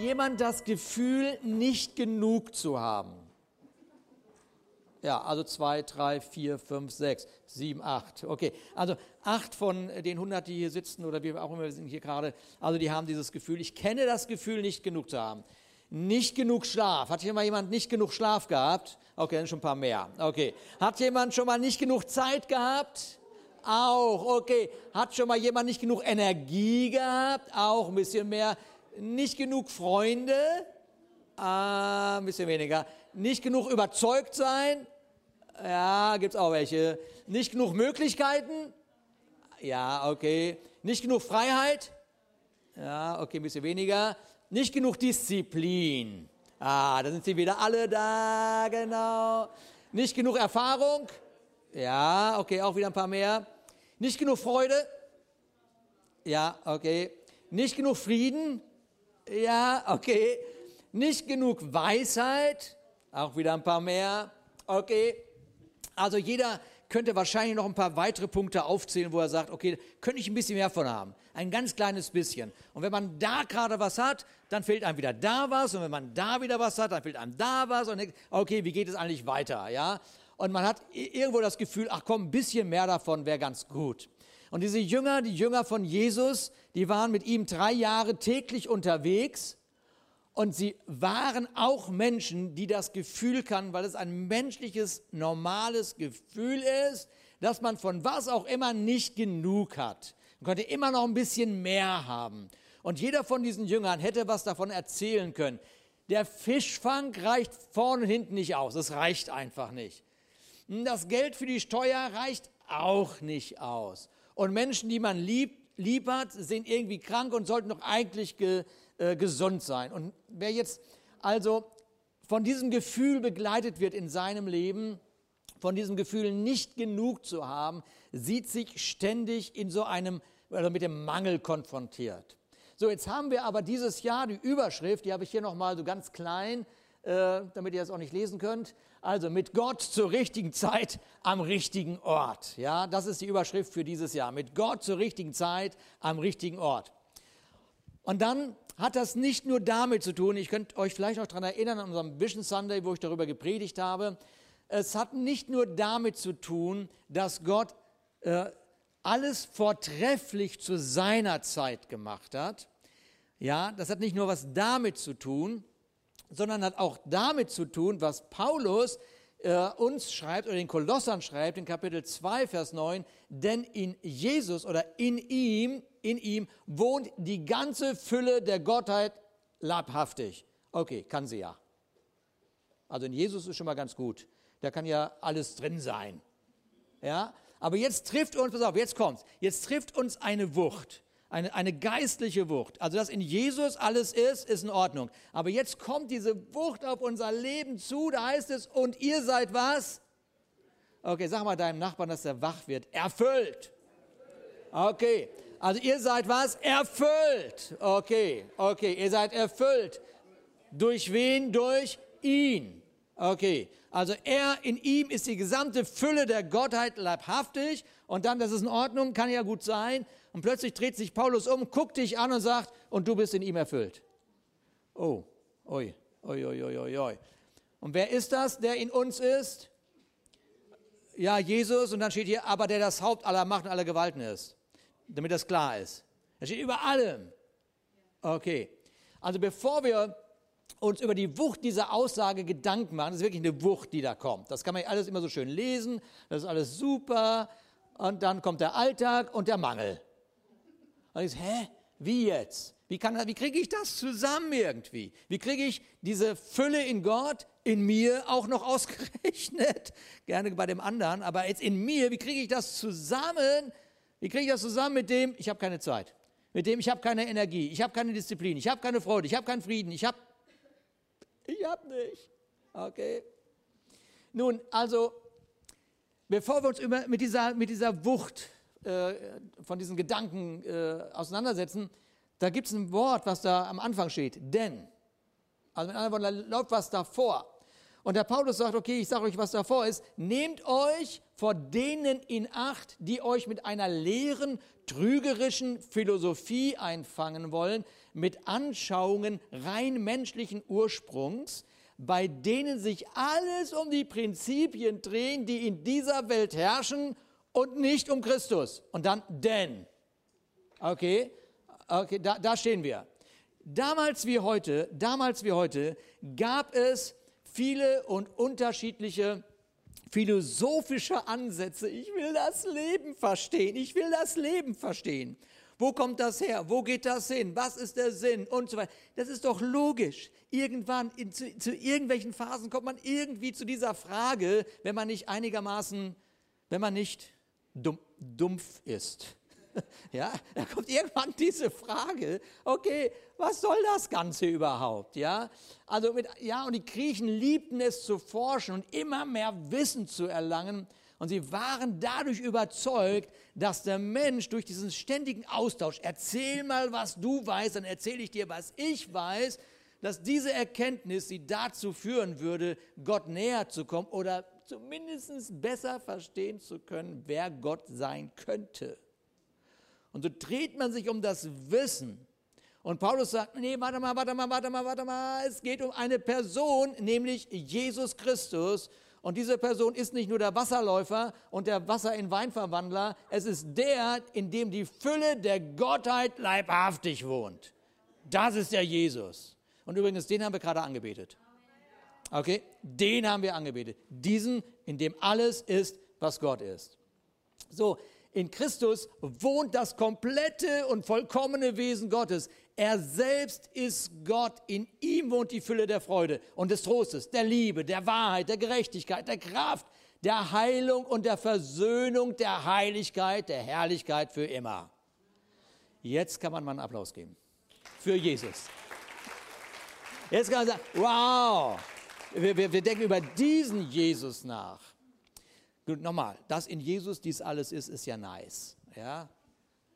jemand das Gefühl, nicht genug zu haben? Ja, also zwei, drei, vier, fünf, sechs, sieben, acht. Okay, also acht von den 100, die hier sitzen oder wie auch immer wir sind hier gerade, also die haben dieses Gefühl. Ich kenne das Gefühl, nicht genug zu haben. Nicht genug Schlaf. Hat hier mal jemand nicht genug Schlaf gehabt? Okay, dann schon ein paar mehr. Okay. Hat jemand schon mal nicht genug Zeit gehabt? Auch. Okay. Hat schon mal jemand nicht genug Energie gehabt? Auch ein bisschen mehr. Nicht genug Freunde? Ah, ein bisschen weniger. Nicht genug überzeugt sein? Ja, gibt's auch welche. Nicht genug Möglichkeiten? Ja, okay. Nicht genug Freiheit? Ja, okay, ein bisschen weniger. Nicht genug Disziplin. Ah, da sind sie wieder alle da, genau. Nicht genug Erfahrung? Ja, okay, auch wieder ein paar mehr. Nicht genug Freude? Ja, okay. Nicht genug Frieden? Ja, okay. Nicht genug Weisheit? Auch wieder ein paar mehr. Okay. Also jeder könnte wahrscheinlich noch ein paar weitere Punkte aufzählen, wo er sagt, okay, könnte ich ein bisschen mehr von haben. Ein ganz kleines bisschen. Und wenn man da gerade was hat, dann fehlt einem wieder da was. Und wenn man da wieder was hat, dann fehlt einem da was. Und okay, wie geht es eigentlich weiter? Ja? Und man hat irgendwo das Gefühl, ach komm, ein bisschen mehr davon wäre ganz gut. Und diese Jünger, die Jünger von Jesus, die waren mit ihm drei Jahre täglich unterwegs und sie waren auch Menschen, die das Gefühl kannten, weil es ein menschliches, normales Gefühl ist, dass man von was auch immer nicht genug hat. Man konnte immer noch ein bisschen mehr haben. Und jeder von diesen Jüngern hätte was davon erzählen können. Der Fischfang reicht vorne und hinten nicht aus. Es reicht einfach nicht. Das Geld für die Steuer reicht auch nicht aus. Und Menschen, die man lieb, lieb hat, sind irgendwie krank und sollten doch eigentlich ge, äh, gesund sein. Und wer jetzt also von diesem Gefühl begleitet wird in seinem Leben, von diesem Gefühl nicht genug zu haben, sieht sich ständig in so einem, oder mit dem Mangel konfrontiert. So, jetzt haben wir aber dieses Jahr die Überschrift, die habe ich hier nochmal so ganz klein, äh, damit ihr das auch nicht lesen könnt. Also mit Gott zur richtigen Zeit am richtigen Ort. Ja, das ist die Überschrift für dieses Jahr. Mit Gott zur richtigen Zeit am richtigen Ort. Und dann hat das nicht nur damit zu tun, ich könnte euch vielleicht noch daran erinnern an unserem Vision Sunday, wo ich darüber gepredigt habe, es hat nicht nur damit zu tun, dass Gott äh, alles vortrefflich zu seiner Zeit gemacht hat. Ja, das hat nicht nur was damit zu tun, sondern hat auch damit zu tun, was Paulus äh, uns schreibt oder den Kolossern schreibt in Kapitel 2, Vers 9, denn in Jesus oder in ihm in ihm wohnt die ganze Fülle der Gottheit leibhaftig. Okay, kann sie ja. Also in Jesus ist schon mal ganz gut. Da kann ja alles drin sein. Ja, aber jetzt trifft uns, pass auf, jetzt kommt's. Jetzt trifft uns eine Wucht. Eine, eine geistliche Wucht. Also, dass in Jesus alles ist, ist in Ordnung. Aber jetzt kommt diese Wucht auf unser Leben zu. Da heißt es, und ihr seid was? Okay, sag mal deinem Nachbarn, dass er wach wird. Erfüllt. Okay. Also ihr seid was? Erfüllt. Okay, okay, ihr seid erfüllt. Durch wen? Durch ihn. Okay, also er, in ihm ist die gesamte Fülle der Gottheit leibhaftig und dann, das ist in Ordnung, kann ja gut sein. Und plötzlich dreht sich Paulus um, guckt dich an und sagt, und du bist in ihm erfüllt. Oh, oi, oi, oi, oi, oi, oi. Und wer ist das, der in uns ist? Ja, Jesus, und dann steht hier, aber der das Haupt aller Macht und aller Gewalten ist damit das klar ist. Das steht über allem. Okay. Also bevor wir uns über die Wucht dieser Aussage Gedanken machen, das ist wirklich eine Wucht, die da kommt. Das kann man alles immer so schön lesen, das ist alles super. Und dann kommt der Alltag und der Mangel. Und ich sage, hä, wie jetzt? Wie, wie kriege ich das zusammen irgendwie? Wie kriege ich diese Fülle in Gott, in mir auch noch ausgerechnet? Gerne bei dem anderen, aber jetzt in mir, wie kriege ich das zusammen, wie kriege ich das zusammen mit dem, ich habe keine Zeit, mit dem, ich habe keine Energie, ich habe keine Disziplin, ich habe keine Freude, ich habe keinen Frieden, ich habe, ich habe nicht. Okay. Nun, also, bevor wir uns über, mit, dieser, mit dieser Wucht äh, von diesen Gedanken äh, auseinandersetzen, da gibt es ein Wort, was da am Anfang steht, denn. Also mit anderen Worten, da läuft was davor. Und der Paulus sagt, okay, ich sage euch, was davor ist. Nehmt euch vor denen in Acht, die euch mit einer leeren, trügerischen Philosophie einfangen wollen, mit Anschauungen rein menschlichen Ursprungs, bei denen sich alles um die Prinzipien drehen, die in dieser Welt herrschen und nicht um Christus. Und dann denn. Okay, okay da, da stehen wir. Damals wie heute, damals wie heute gab es viele und unterschiedliche philosophische Ansätze. Ich will das Leben verstehen. Ich will das Leben verstehen. Wo kommt das her? Wo geht das hin? Was ist der Sinn? Und so weiter. Das ist doch logisch. Irgendwann, in, zu, zu irgendwelchen Phasen kommt man irgendwie zu dieser Frage, wenn man nicht einigermaßen, wenn man nicht dumm, dumpf ist. Ja, da kommt irgendwann diese Frage, okay, was soll das Ganze überhaupt? Ja, also mit, ja, und die Griechen liebten es zu forschen und immer mehr Wissen zu erlangen. Und sie waren dadurch überzeugt, dass der Mensch durch diesen ständigen Austausch, erzähl mal, was du weißt, dann erzähle ich dir, was ich weiß, dass diese Erkenntnis sie dazu führen würde, Gott näher zu kommen oder zumindest besser verstehen zu können, wer Gott sein könnte. Und so dreht man sich um das Wissen. Und Paulus sagt, nee, warte mal, warte mal, warte mal, warte mal, es geht um eine Person, nämlich Jesus Christus. Und diese Person ist nicht nur der Wasserläufer und der Wasser in Weinverwandler, es ist der, in dem die Fülle der Gottheit leibhaftig wohnt. Das ist der Jesus. Und übrigens, den haben wir gerade angebetet. Okay, den haben wir angebetet. Diesen, in dem alles ist, was Gott ist. So, in Christus wohnt das komplette und vollkommene Wesen Gottes. Er selbst ist Gott. In ihm wohnt die Fülle der Freude und des Trostes, der Liebe, der Wahrheit, der Gerechtigkeit, der Kraft, der Heilung und der Versöhnung, der Heiligkeit, der Herrlichkeit für immer. Jetzt kann man mal einen Applaus geben. Für Jesus. Jetzt kann man sagen, wow, wir, wir, wir denken über diesen Jesus nach. Gut, nochmal, dass in Jesus dies alles ist, ist ja nice. Ja?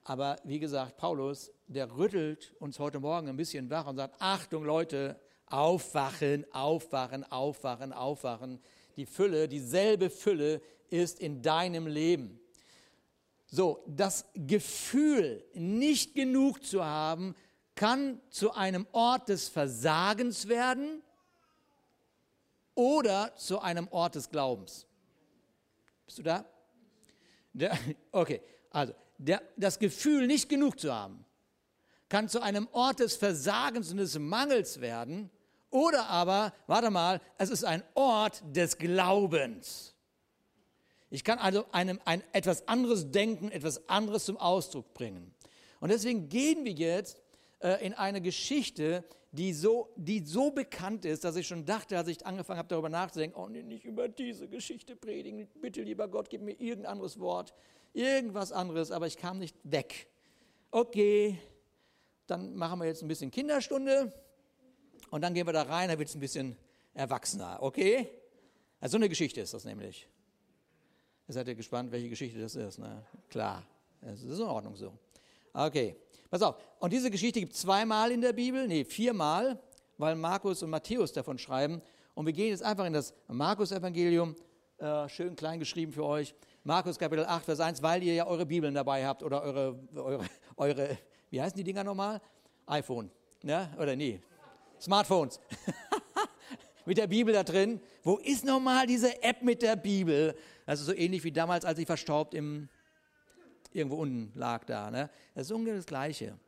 Aber wie gesagt, Paulus, der rüttelt uns heute Morgen ein bisschen wach und sagt, Achtung Leute, aufwachen, aufwachen, aufwachen, aufwachen. Die Fülle, dieselbe Fülle ist in deinem Leben. So, das Gefühl, nicht genug zu haben, kann zu einem Ort des Versagens werden oder zu einem Ort des Glaubens. Bist du da? Der, okay, also der, das Gefühl, nicht genug zu haben, kann zu einem Ort des Versagens und des Mangels werden. Oder aber, warte mal, es ist ein Ort des Glaubens. Ich kann also einem, ein, etwas anderes denken, etwas anderes zum Ausdruck bringen. Und deswegen gehen wir jetzt äh, in eine Geschichte, die so, die so bekannt ist, dass ich schon dachte, als ich angefangen habe, darüber nachzudenken, oh nee, nicht über diese Geschichte predigen, bitte lieber Gott, gib mir irgendein anderes Wort irgendwas anderes, aber ich kam nicht weg. Okay, dann machen wir jetzt ein bisschen Kinderstunde und dann gehen wir da rein, da wird es ein bisschen erwachsener, okay? Also so eine Geschichte ist das nämlich. Ihr seid ja gespannt, welche Geschichte das ist, ne? Klar, das ist in Ordnung so. Okay, pass auf. Und diese Geschichte gibt es zweimal in der Bibel, nee, viermal, weil Markus und Matthäus davon schreiben. Und wir gehen jetzt einfach in das Markus-Evangelium, äh, schön klein geschrieben für euch. Markus Kapitel 8, Vers 1, weil ihr ja eure Bibeln dabei habt oder eure, eure, eure wie heißen die Dinger nochmal? iPhone, ne? oder nee, Smartphones. mit der Bibel da drin. Wo ist nochmal diese App mit der Bibel? Das ist so ähnlich wie damals, als ich verstaubt im, irgendwo unten lag da. Ne? Das ist ungefähr das Gleiche.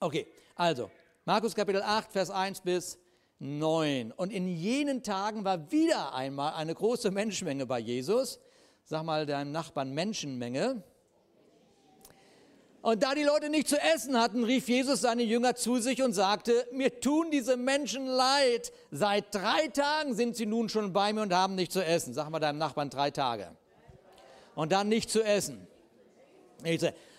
Okay, also, Markus Kapitel 8, Vers 1 bis 9. Und in jenen Tagen war wieder einmal eine große Menschenmenge bei Jesus sag mal deinem Nachbarn Menschenmenge. Und da die Leute nicht zu essen hatten, rief Jesus seine Jünger zu sich und sagte, mir tun diese Menschen leid. Seit drei Tagen sind sie nun schon bei mir und haben nicht zu essen. Sag mal deinem Nachbarn drei Tage. Und dann nicht zu essen.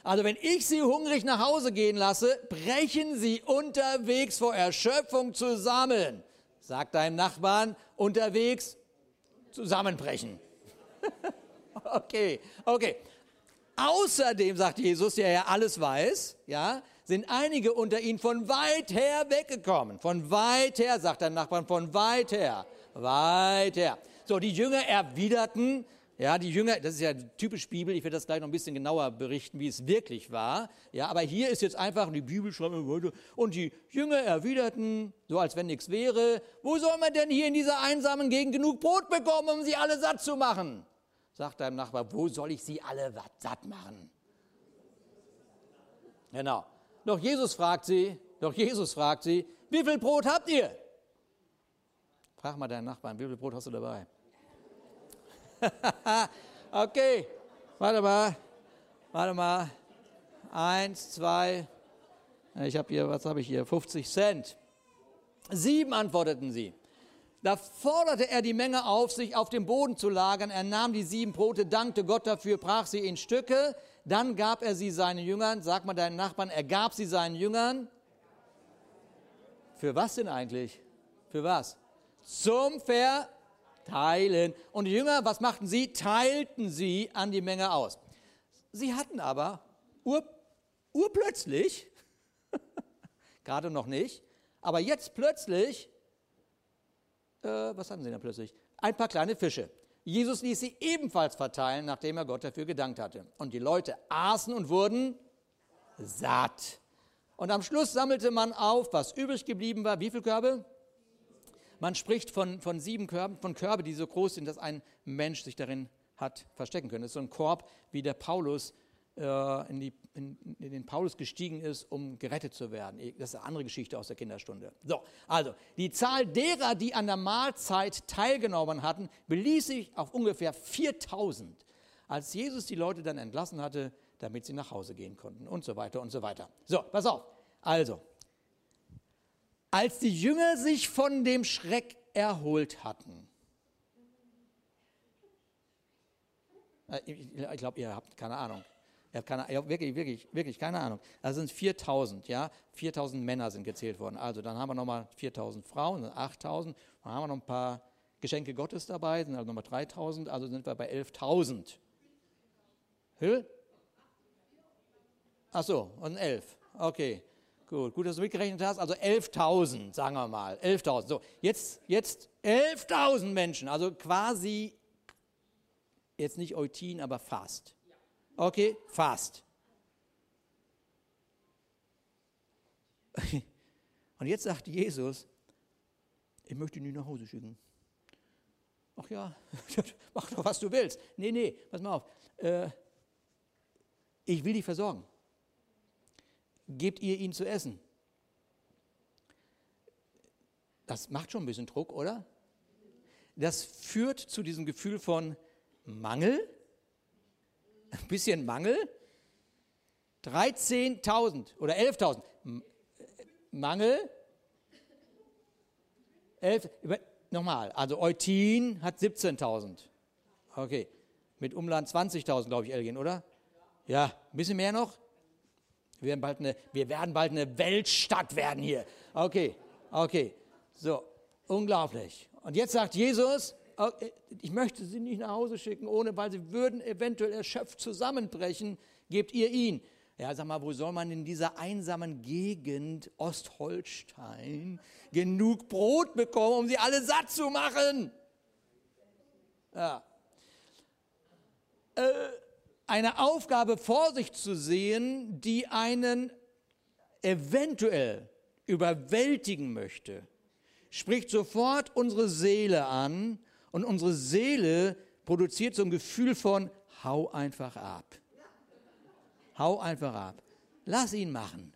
Also wenn ich sie hungrig nach Hause gehen lasse, brechen sie unterwegs vor Erschöpfung zusammen. Sag deinem Nachbarn, unterwegs zusammenbrechen. Okay, okay. Außerdem, sagt Jesus, der ja alles weiß, ja, sind einige unter ihnen von weit her weggekommen. Von weit her, sagt der Nachbarn, von weit her. Weit her. So, die Jünger erwiderten, Ja, die Jünger, das ist ja typisch Bibel, ich werde das gleich noch ein bisschen genauer berichten, wie es wirklich war. Ja, aber hier ist jetzt einfach, die Bibel schreibt und die Jünger erwiderten, so als wenn nichts wäre, wo soll man denn hier in dieser einsamen Gegend genug Brot bekommen, um sie alle satt zu machen? Sagt deinem Nachbar, wo soll ich sie alle satt machen? Genau. Doch Jesus fragt sie, doch Jesus fragt sie, wie viel Brot habt ihr? Frag mal deinen Nachbarn, wie viel Brot hast du dabei? okay, warte mal, warte mal. Eins, zwei, ich habe hier, was habe ich hier? 50 Cent. Sieben antworteten sie. Da forderte er die Menge auf, sich auf dem Boden zu lagern. Er nahm die sieben Brote, dankte Gott dafür, brach sie in Stücke. Dann gab er sie seinen Jüngern. Sag mal deinen Nachbarn, er gab sie seinen Jüngern. Für was denn eigentlich? Für was? Zum Ver teilen. Und die Jünger, was machten sie? Teilten sie an die Menge aus. Sie hatten aber ur, urplötzlich, gerade noch nicht, aber jetzt plötzlich, äh, was hatten sie denn plötzlich? Ein paar kleine Fische. Jesus ließ sie ebenfalls verteilen, nachdem er Gott dafür gedankt hatte. Und die Leute aßen und wurden satt. Und am Schluss sammelte man auf, was übrig geblieben war. Wie viele Körbe? Man spricht von, von sieben Körben, von Körbe, die so groß sind, dass ein Mensch sich darin hat verstecken können. Das ist so ein Korb, wie der Paulus äh, in, die, in, in, den Paulus gestiegen ist, um gerettet zu werden. Das ist eine andere Geschichte aus der Kinderstunde. So, also die Zahl derer, die an der Mahlzeit teilgenommen hatten, beließ sich auf ungefähr 4000. Als Jesus die Leute dann entlassen hatte, damit sie nach Hause gehen konnten und so weiter und so weiter. So, pass auf. Also, als die Jünger sich von dem Schreck erholt hatten. Äh, ich glaube, ihr habt keine Ahnung. Ihr habt keine, ihr wirklich, wirklich, wirklich keine Ahnung. Das sind 4000, ja. 4000 Männer sind gezählt worden. Also dann haben wir nochmal 4000 Frauen, 8000. Dann haben wir noch ein paar Geschenke Gottes dabei, sind also nochmal 3000. Also sind wir bei 11.000. Hül? Ach so, und 11. Okay. Gut, gut, dass du mitgerechnet hast. Also 11.000, sagen wir mal. 11.000. So, jetzt, jetzt 11.000 Menschen, also quasi, jetzt nicht Eutin, aber fast. Okay, fast. Und jetzt sagt Jesus, ich möchte ihn nach Hause schicken. Ach ja, mach doch, was du willst. Nee, nee, pass mal auf. Äh, ich will dich versorgen gebt ihr ihn zu essen. Das macht schon ein bisschen Druck, oder? Das führt zu diesem Gefühl von Mangel, ein bisschen Mangel. 13.000 oder 11.000 Mangel. 11, nochmal, also Eutin hat 17.000. Okay, mit Umland 20.000, glaube ich, Elgin, oder? Ja, ein bisschen mehr noch? Wir werden bald eine, wir werden bald eine Weltstadt werden hier. Okay, okay. So, unglaublich. Und jetzt sagt Jesus, okay, ich möchte sie nicht nach Hause schicken, ohne, weil sie würden eventuell erschöpft zusammenbrechen, gebt ihr ihn. Ja, sag mal, wo soll man in dieser einsamen Gegend Ostholstein genug Brot bekommen, um sie alle satt zu machen? Ja. Äh, eine Aufgabe vor sich zu sehen, die einen eventuell überwältigen möchte, spricht sofort unsere Seele an und unsere Seele produziert so ein Gefühl von, hau einfach ab. Hau einfach ab. Lass ihn machen.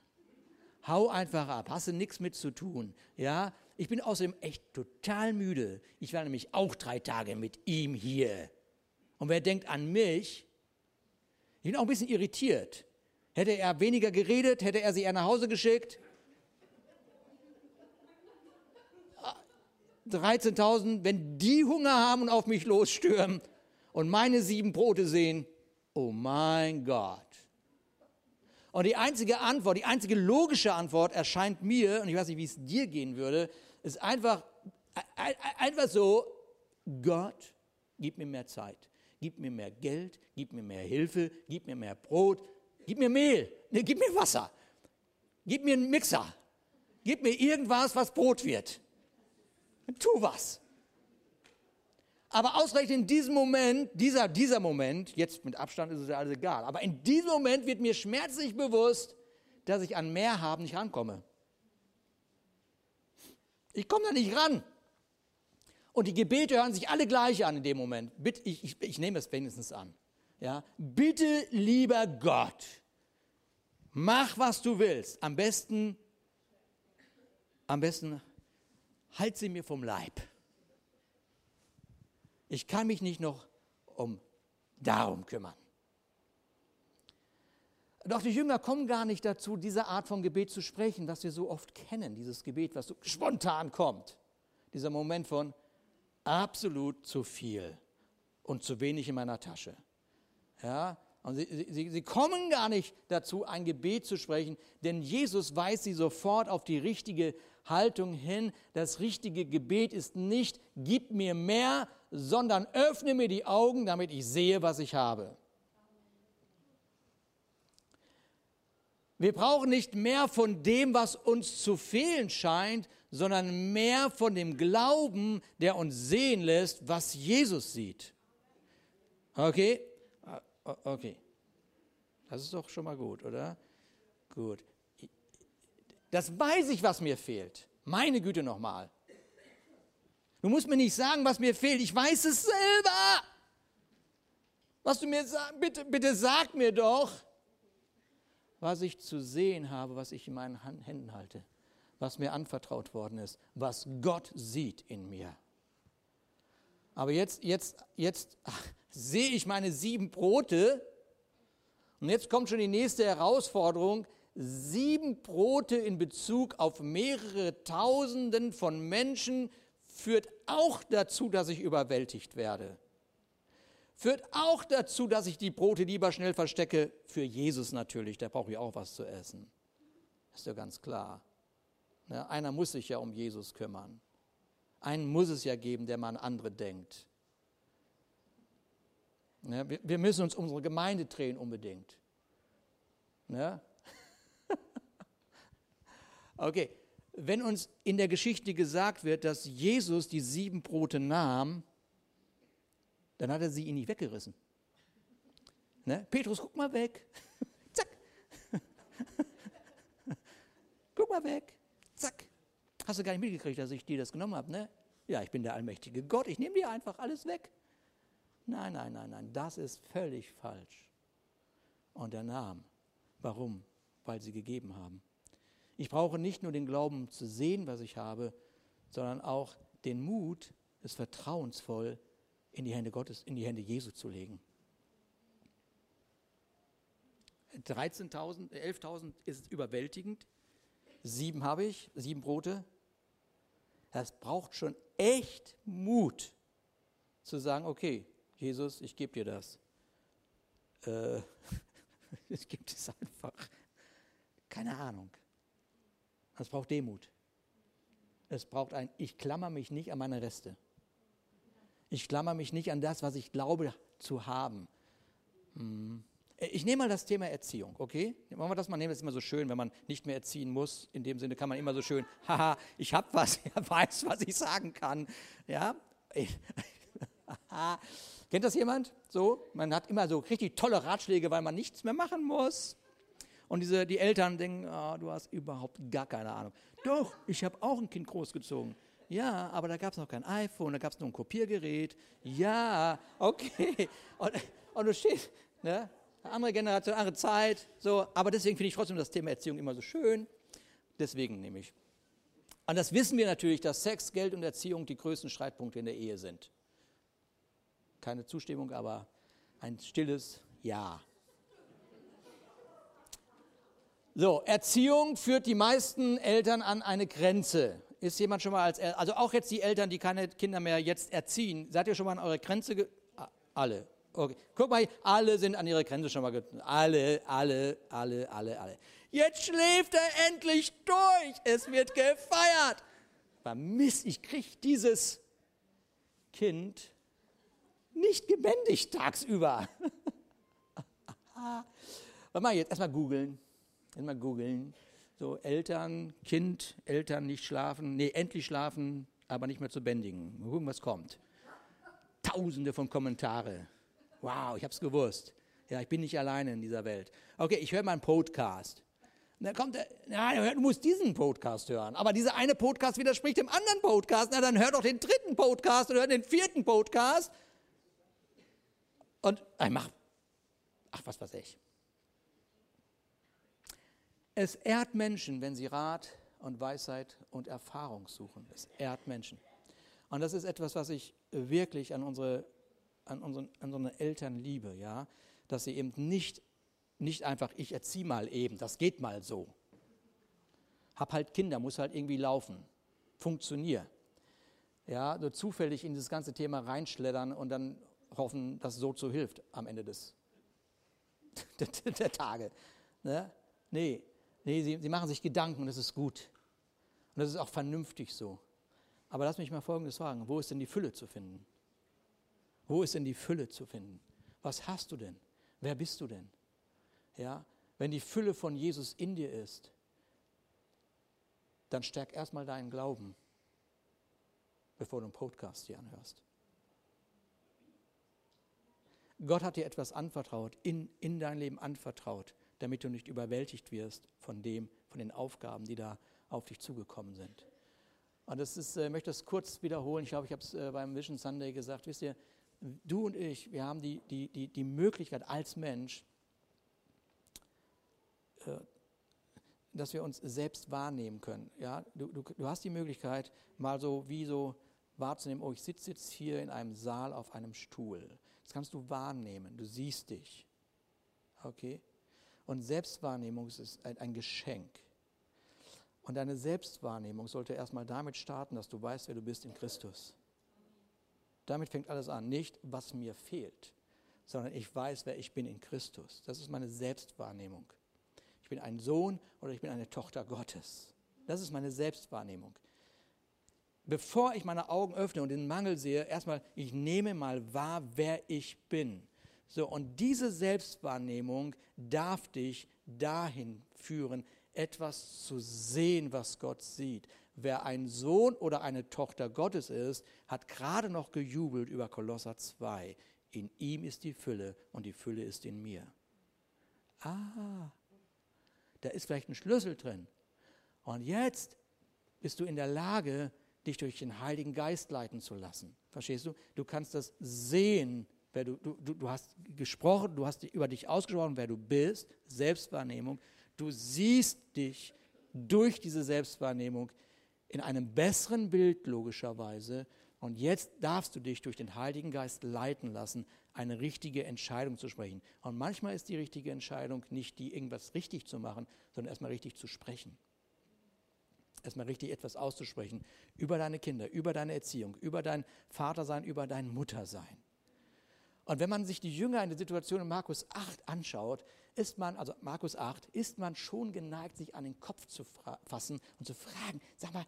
Hau einfach ab. Hast du nichts mit zu tun. Ja, ich bin außerdem echt total müde. Ich war nämlich auch drei Tage mit ihm hier. Und wer denkt an mich, ich bin auch ein bisschen irritiert. Hätte er weniger geredet, hätte er sie eher nach Hause geschickt. 13.000, wenn die Hunger haben und auf mich losstürmen und meine sieben Brote sehen, oh mein Gott. Und die einzige Antwort, die einzige logische Antwort erscheint mir, und ich weiß nicht, wie es dir gehen würde, ist einfach, einfach so, Gott, gib mir mehr Zeit gib mir mehr Geld, gib mir mehr Hilfe, gib mir mehr Brot, gib mir Mehl, nee, gib mir Wasser, gib mir einen Mixer, gib mir irgendwas, was Brot wird. Tu was. Aber ausreichend in diesem Moment, dieser, dieser Moment, jetzt mit Abstand ist es ja alles egal, aber in diesem Moment wird mir schmerzlich bewusst, dass ich an mehr haben nicht rankomme. Ich komme da nicht ran. Und die Gebete hören sich alle gleich an in dem Moment. Bitte, ich, ich, ich nehme es wenigstens an. Ja? Bitte, lieber Gott, mach, was du willst. Am besten, am besten, halt sie mir vom Leib. Ich kann mich nicht noch um darum kümmern. Doch die Jünger kommen gar nicht dazu, diese Art von Gebet zu sprechen, was wir so oft kennen, dieses Gebet, was so spontan kommt. Dieser Moment von absolut zu viel und zu wenig in meiner Tasche. Ja, und sie, sie, sie kommen gar nicht dazu, ein Gebet zu sprechen, denn Jesus weist sie sofort auf die richtige Haltung hin. Das richtige Gebet ist nicht, gib mir mehr, sondern öffne mir die Augen, damit ich sehe, was ich habe. Wir brauchen nicht mehr von dem, was uns zu fehlen scheint, sondern mehr von dem Glauben, der uns sehen lässt, was Jesus sieht. Okay? Ah, okay. Das ist doch schon mal gut, oder? Gut. Das weiß ich, was mir fehlt. Meine Güte nochmal. Du musst mir nicht sagen, was mir fehlt. Ich weiß es selber. Was du mir sagst, bitte, bitte sag mir doch was ich zu sehen habe, was ich in meinen Händen halte, was mir anvertraut worden ist, was Gott sieht in mir. Aber jetzt, jetzt, jetzt sehe ich meine sieben Brote und jetzt kommt schon die nächste Herausforderung. Sieben Brote in Bezug auf mehrere Tausenden von Menschen führt auch dazu, dass ich überwältigt werde führt auch dazu, dass ich die Brote lieber schnell verstecke. Für Jesus natürlich, der braucht ja auch was zu essen. Ist ja ganz klar. Ne, einer muss sich ja um Jesus kümmern. Einen muss es ja geben, der mal an andere denkt. Ne, wir, müssen uns unsere Gemeinde drehen unbedingt. Ne? okay, wenn uns in der Geschichte gesagt wird, dass Jesus die sieben Brote nahm dann hat er sie ihn nicht weggerissen. Ne? Petrus, guck mal weg. Zack. guck mal weg. Zack. Hast du gar nicht mitgekriegt, dass ich dir das genommen habe, ne? Ja, ich bin der allmächtige Gott, ich nehme dir einfach alles weg. Nein, nein, nein, nein, das ist völlig falsch. Und er nahm. Warum? Weil sie gegeben haben. Ich brauche nicht nur den Glauben zu sehen, was ich habe, sondern auch den Mut, es vertrauensvoll in die Hände Gottes, in die Hände Jesu zu legen. 13.000, 11.000 ist überwältigend. Sieben habe ich, sieben Brote. Das braucht schon echt Mut zu sagen, okay, Jesus, ich gebe dir das. Äh, ich gebe das einfach. Keine Ahnung. Es braucht Demut. Es braucht ein, ich klammer mich nicht an meine Reste. Ich klammer mich nicht an das, was ich glaube zu haben. Hm. Ich nehme mal das Thema Erziehung, okay? Machen wir das mal, nehmen das immer so schön, wenn man nicht mehr erziehen muss. In dem Sinne kann man immer so schön, haha, ich habe was, er weiß, was ich sagen kann. Ja? Kennt das jemand? So, man hat immer so richtig tolle Ratschläge, weil man nichts mehr machen muss. Und diese, die Eltern denken, oh, du hast überhaupt gar keine Ahnung. Doch, ich habe auch ein Kind großgezogen. Ja, aber da gab es noch kein iPhone, da gab es nur ein Kopiergerät. Ja, okay. Und, und du stehst, ne? Andere Generation, andere Zeit. So, aber deswegen finde ich trotzdem das Thema Erziehung immer so schön. Deswegen nehme ich. Und das wissen wir natürlich, dass Sex, Geld und Erziehung die größten Streitpunkte in der Ehe sind. Keine Zustimmung, aber ein stilles Ja. So, Erziehung führt die meisten Eltern an eine Grenze. Ist jemand schon mal als, also auch jetzt die Eltern, die keine Kinder mehr jetzt erziehen, seid ihr schon mal an eure Grenze? Ge alle. Okay. Guck mal, alle sind an ihre Grenze schon mal Alle, alle, alle, alle, alle. Jetzt schläft er endlich durch. Es wird gefeiert. Aber ich kriege dieses Kind nicht gebändigt tagsüber. Was mal jetzt? Erstmal googeln. Erstmal googeln. So Eltern, Kind, Eltern nicht schlafen, nee, endlich schlafen, aber nicht mehr zu bändigen. Mal gucken, was kommt. tausende von Kommentare. Wow, ich habe es gewusst. Ja, ich bin nicht alleine in dieser Welt. Okay, ich höre mal einen Podcast. Und dann kommt er, na, du musst diesen Podcast hören. Aber dieser eine Podcast widerspricht dem anderen Podcast. Na, dann hör doch den dritten Podcast oder hör den vierten Podcast. Und ich mach, ach, was weiß ich. Es ehrt Menschen, wenn sie Rat und Weisheit und Erfahrung suchen. Es ehrt Menschen. Und das ist etwas, was ich wirklich an unsere, an unseren, an unsere Eltern liebe, ja, dass sie eben nicht, nicht einfach, ich erziehe mal eben, das geht mal so. Hab halt Kinder, muss halt irgendwie laufen. Funktionier. Ja, so zufällig in dieses ganze Thema reinschleddern und dann hoffen, dass es so zu hilft am Ende des, der, der Tage. Ne? Nee, nee sie, sie machen sich Gedanken und das ist gut. Und das ist auch vernünftig so. Aber lass mich mal Folgendes fragen. Wo ist denn die Fülle zu finden? Wo ist denn die Fülle zu finden? Was hast du denn? Wer bist du denn? Ja, wenn die Fülle von Jesus in dir ist, dann stärk erstmal deinen Glauben, bevor du einen Podcast hier anhörst. Gott hat dir etwas anvertraut, in, in dein Leben anvertraut, damit du nicht überwältigt wirst von dem, von den Aufgaben, die da auf dich zugekommen sind. Und das ist, äh, ich möchte das kurz wiederholen. Ich glaube, ich habe es äh, beim Vision Sunday gesagt. Wisst ihr, du und ich, wir haben die, die, die, die Möglichkeit als Mensch, äh, dass wir uns selbst wahrnehmen können. Ja? Du, du, du hast die Möglichkeit, mal so wie so wahrzunehmen, oh, ich sitze jetzt hier in einem Saal auf einem Stuhl. Das kannst du wahrnehmen, du siehst dich. Okay? Und Selbstwahrnehmung ist ein, ein Geschenk. Und deine Selbstwahrnehmung sollte erstmal damit starten, dass du weißt, wer du bist in Christus. Damit fängt alles an. Nicht, was mir fehlt, sondern ich weiß, wer ich bin in Christus. Das ist meine Selbstwahrnehmung. Ich bin ein Sohn oder ich bin eine Tochter Gottes. Das ist meine Selbstwahrnehmung. Bevor ich meine Augen öffne und den Mangel sehe, erstmal, ich nehme mal wahr, wer ich bin. So, und diese Selbstwahrnehmung darf dich dahin führen, etwas zu sehen, was Gott sieht. Wer ein Sohn oder eine Tochter Gottes ist, hat gerade noch gejubelt über Kolosser 2. In ihm ist die Fülle und die Fülle ist in mir. Ah, da ist vielleicht ein Schlüssel drin. Und jetzt bist du in der Lage, dich durch den Heiligen Geist leiten zu lassen. Verstehst du? Du kannst das sehen, wer du, du, du hast gesprochen, du hast über dich ausgesprochen, wer du bist, Selbstwahrnehmung. Du siehst dich durch diese Selbstwahrnehmung in einem besseren Bild logischerweise. Und jetzt darfst du dich durch den Heiligen Geist leiten lassen, eine richtige Entscheidung zu sprechen. Und manchmal ist die richtige Entscheidung nicht die, irgendwas richtig zu machen, sondern erstmal richtig zu sprechen. Erstmal richtig etwas auszusprechen über deine Kinder, über deine Erziehung, über dein Vatersein, über dein Muttersein. Und wenn man sich die Jünger in der Situation in Markus 8 anschaut, ist man, also Markus 8, ist man schon geneigt, sich an den Kopf zu fassen und zu fragen, sag mal,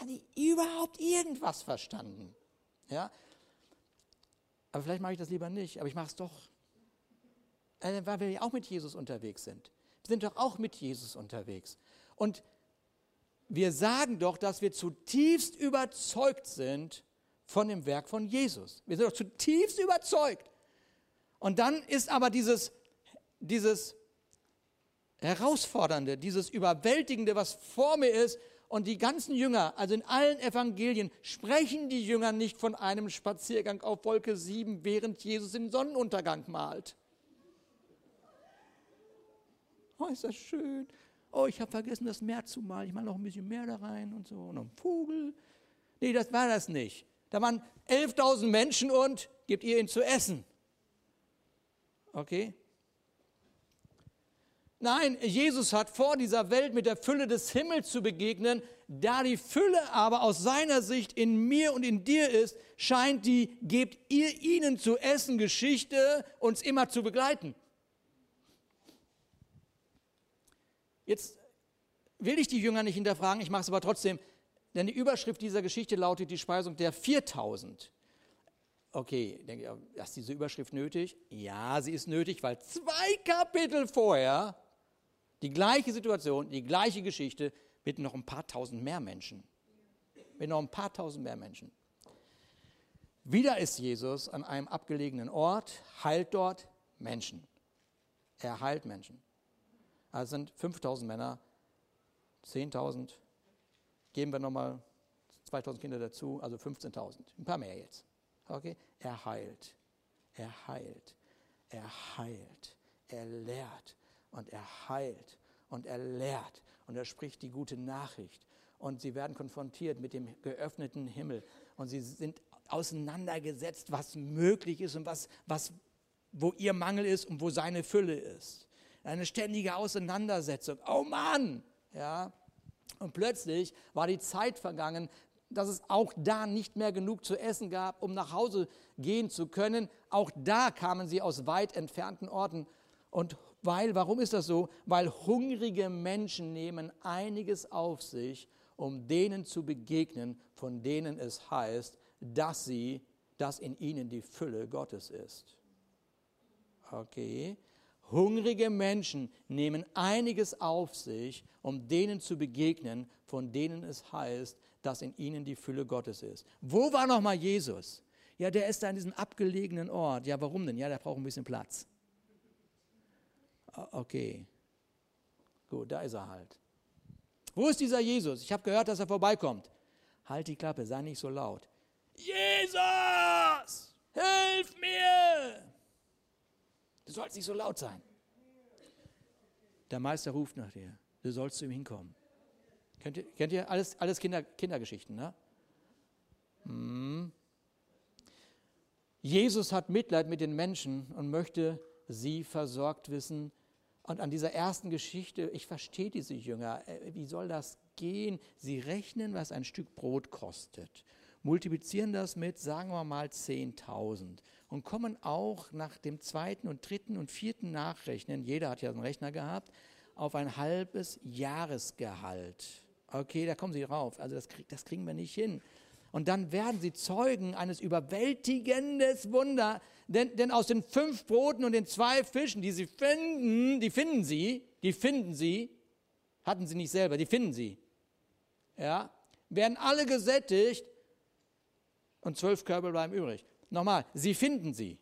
haben die überhaupt irgendwas verstanden? Ja? Aber vielleicht mache ich das lieber nicht, aber ich mache es doch. Äh, weil wir ja auch mit Jesus unterwegs sind. Wir sind doch auch mit Jesus unterwegs. Und wir sagen doch, dass wir zutiefst überzeugt sind von dem Werk von Jesus. Wir sind doch zutiefst überzeugt. Und dann ist aber dieses dieses Herausfordernde, dieses Überwältigende, was vor mir ist. Und die ganzen Jünger, also in allen Evangelien, sprechen die Jünger nicht von einem Spaziergang auf Wolke 7, während Jesus den Sonnenuntergang malt. Oh, ist das schön. Oh, ich habe vergessen, das Meer zu malen. Ich mache noch ein bisschen mehr da rein und so. Und ein Vogel. Nee, das war das nicht. Da waren 11.000 Menschen und gebt ihr ihnen zu essen. Okay? Nein, Jesus hat vor, dieser Welt mit der Fülle des Himmels zu begegnen. Da die Fülle aber aus seiner Sicht in mir und in dir ist, scheint die Gebt ihr ihnen zu essen Geschichte uns immer zu begleiten. Jetzt will ich die Jünger nicht hinterfragen, ich mache es aber trotzdem, denn die Überschrift dieser Geschichte lautet die Speisung der 4000. Okay, denke ich, ist diese Überschrift nötig? Ja, sie ist nötig, weil zwei Kapitel vorher die gleiche Situation, die gleiche Geschichte mit noch ein paar tausend mehr Menschen. Mit noch ein paar tausend mehr Menschen. Wieder ist Jesus an einem abgelegenen Ort, heilt dort Menschen. Er heilt Menschen. Also sind 5000 Männer, 10.000, geben wir nochmal 2000 Kinder dazu, also 15.000, ein paar mehr jetzt. Okay? Er heilt, er heilt, er heilt, er lehrt und er heilt und er lehrt und er spricht die gute Nachricht und sie werden konfrontiert mit dem geöffneten Himmel und sie sind auseinandergesetzt, was möglich ist und was, was, wo ihr Mangel ist und wo seine Fülle ist. Eine ständige Auseinandersetzung. Oh Mann! Ja. Und plötzlich war die Zeit vergangen, dass es auch da nicht mehr genug zu essen gab, um nach Hause gehen zu können. Auch da kamen sie aus weit entfernten Orten. Und weil, warum ist das so? Weil hungrige Menschen nehmen einiges auf sich, um denen zu begegnen, von denen es heißt, dass sie, dass in ihnen die Fülle Gottes ist. Okay. Hungrige Menschen nehmen einiges auf sich, um denen zu begegnen, von denen es heißt, dass in ihnen die Fülle Gottes ist. Wo war nochmal Jesus? Ja, der ist da in diesem abgelegenen Ort. Ja, warum denn? Ja, der braucht ein bisschen Platz. Okay. Gut, da ist er halt. Wo ist dieser Jesus? Ich habe gehört, dass er vorbeikommt. Halt die Klappe, sei nicht so laut. Jesus, hilf mir! Du sollst nicht so laut sein. Der Meister ruft nach dir. Du sollst zu ihm hinkommen. Kennt ihr, kennt ihr alles, alles Kinder, Kindergeschichten, ne? Hm. Jesus hat Mitleid mit den Menschen und möchte sie versorgt wissen. Und an dieser ersten Geschichte, ich verstehe diese Jünger, äh, wie soll das gehen? Sie rechnen, was ein Stück Brot kostet multiplizieren das mit, sagen wir mal, 10.000 und kommen auch nach dem zweiten und dritten und vierten Nachrechnen, jeder hat ja einen Rechner gehabt, auf ein halbes Jahresgehalt. Okay, da kommen sie rauf. Also das, krieg, das kriegen wir nicht hin. Und dann werden sie Zeugen eines überwältigendes Wunder. Denn, denn aus den fünf Broten und den zwei Fischen, die sie finden, die finden sie, die finden sie, hatten sie nicht selber, die finden sie. Ja, werden alle gesättigt und zwölf Körbe bleiben übrig. Nochmal, sie finden sie.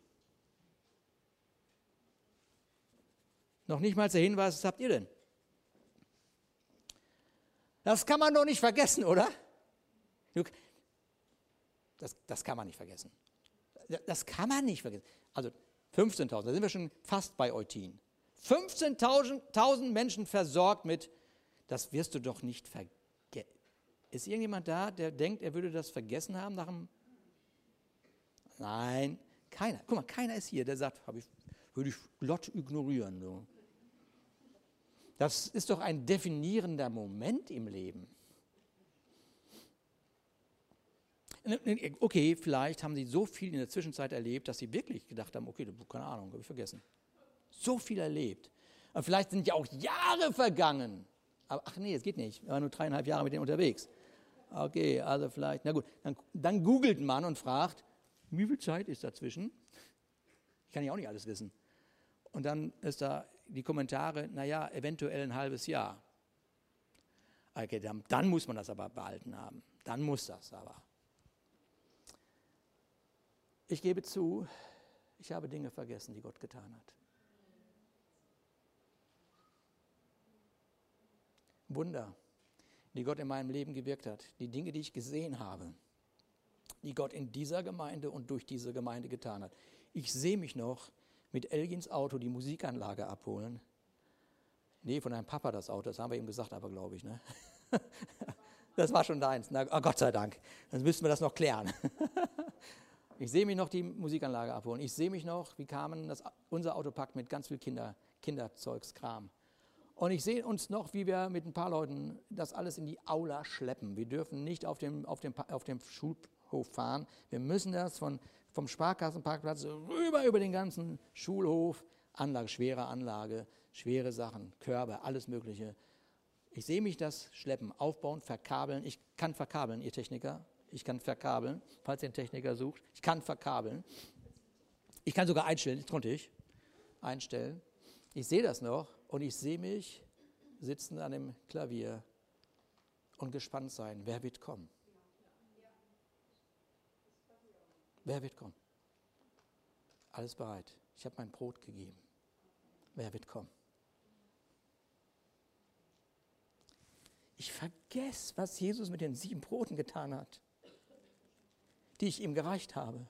Noch nicht mal der Hinweis, was habt ihr denn? Das kann man doch nicht vergessen, oder? Das, das kann man nicht vergessen. Das kann man nicht vergessen. Also 15.000, da sind wir schon fast bei Eutin. 15.000 Menschen versorgt mit, das wirst du doch nicht vergessen. Ist irgendjemand da, der denkt, er würde das vergessen haben nach dem Nein, keiner. Guck mal, keiner ist hier, der sagt, ich, würde ich glatt ignorieren. So. Das ist doch ein definierender Moment im Leben. Okay, vielleicht haben sie so viel in der Zwischenzeit erlebt, dass sie wirklich gedacht haben, okay, keine Ahnung, habe ich vergessen. So viel erlebt. Und vielleicht sind ja auch Jahre vergangen. Aber ach nee, es geht nicht. Wir waren nur dreieinhalb Jahre mit denen unterwegs. Okay, also vielleicht, na gut, dann, dann googelt man und fragt, wie viel Zeit ist dazwischen? Ich kann ja auch nicht alles wissen. Und dann ist da die Kommentare, naja, eventuell ein halbes Jahr. Okay, dann, dann muss man das aber behalten haben. Dann muss das aber. Ich gebe zu, ich habe Dinge vergessen, die Gott getan hat. Wunder, die Gott in meinem Leben gewirkt hat, die Dinge, die ich gesehen habe die Gott in dieser Gemeinde und durch diese Gemeinde getan hat. Ich sehe mich noch mit Elgins Auto die Musikanlage abholen. Nee, von deinem Papa das Auto, das haben wir ihm gesagt, aber glaube ich. Ne? Das war schon deins. Na, oh Gott sei Dank. Dann müssten wir das noch klären. Ich sehe mich noch die Musikanlage abholen. Ich sehe mich noch, wie kamen das, unser Auto packt mit ganz viel Kinder, Kinderzeugskram. Und ich sehe uns noch, wie wir mit ein paar Leuten das alles in die Aula schleppen. Wir dürfen nicht auf dem, auf dem, auf dem Schul, Schulhof fahren. Wir müssen das von, vom Sparkassenparkplatz rüber über den ganzen Schulhof. Anlage, schwere Anlage, schwere Sachen, Körbe, alles Mögliche. Ich sehe mich das schleppen, aufbauen, verkabeln. Ich kann verkabeln, ihr Techniker. Ich kann verkabeln, falls ihr einen Techniker sucht. Ich kann verkabeln. Ich kann sogar einstellen, das konnte ich einstellen. Ich sehe das noch und ich sehe mich sitzen an dem Klavier und gespannt sein, wer wird kommen. Wer wird kommen? Alles bereit. Ich habe mein Brot gegeben. Wer wird kommen? Ich vergesse, was Jesus mit den sieben Broten getan hat, die ich ihm gereicht habe.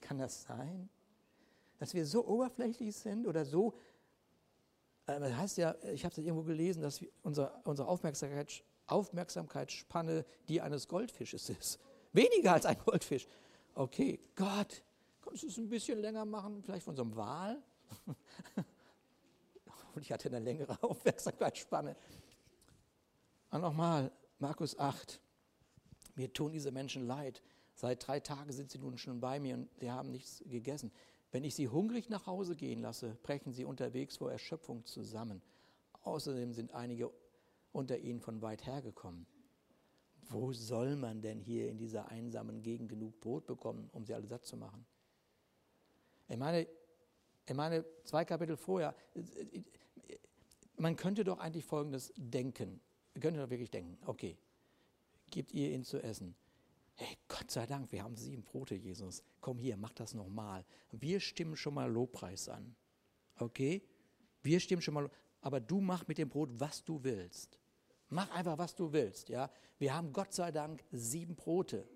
Kann das sein, dass wir so oberflächlich sind oder so? Äh, das heißt ja, ich habe es irgendwo gelesen, dass unsere, unsere Aufmerksamkeit, Aufmerksamkeitsspanne die eines Goldfisches ist. Weniger als ein Goldfisch. Okay, Gott, kannst du es ein bisschen länger machen? Vielleicht von so einem Wal? Und ich hatte eine längere Aufmerksamkeitsspanne. Und nochmal, Markus 8. Mir tun diese Menschen leid. Seit drei Tagen sind sie nun schon bei mir und sie haben nichts gegessen. Wenn ich sie hungrig nach Hause gehen lasse, brechen sie unterwegs vor Erschöpfung zusammen. Außerdem sind einige unter ihnen von weit her gekommen. Wo soll man denn hier in dieser einsamen Gegend genug Brot bekommen, um sie alle satt zu machen? Ich meine, ich meine, zwei Kapitel vorher, man könnte doch eigentlich Folgendes denken. Man könnte doch wirklich denken, okay, gebt ihr ihnen zu essen. Hey, Gott sei Dank, wir haben sieben Brote, Jesus. Komm hier, mach das nochmal. Wir stimmen schon mal Lobpreis an. Okay? Wir stimmen schon mal, aber du mach mit dem Brot, was du willst. Mach einfach, was du willst. Ja? Wir haben Gott sei Dank sieben Brote.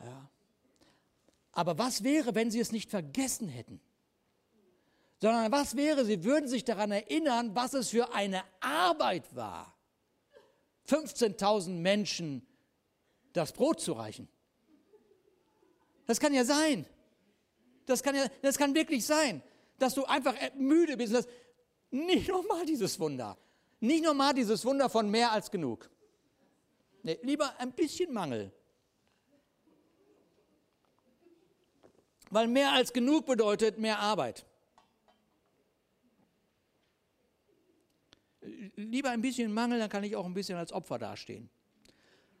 Ja? Aber was wäre, wenn sie es nicht vergessen hätten? Sondern was wäre, sie würden sich daran erinnern, was es für eine Arbeit war. 15.000 Menschen das Brot zu reichen. Das kann ja sein. Das kann, ja, das kann wirklich sein, dass du einfach müde bist. Das, nicht nochmal dieses Wunder. Nicht nochmal dieses Wunder von mehr als genug. Nee, lieber ein bisschen Mangel. Weil mehr als genug bedeutet mehr Arbeit. Lieber ein bisschen Mangel, dann kann ich auch ein bisschen als Opfer dastehen.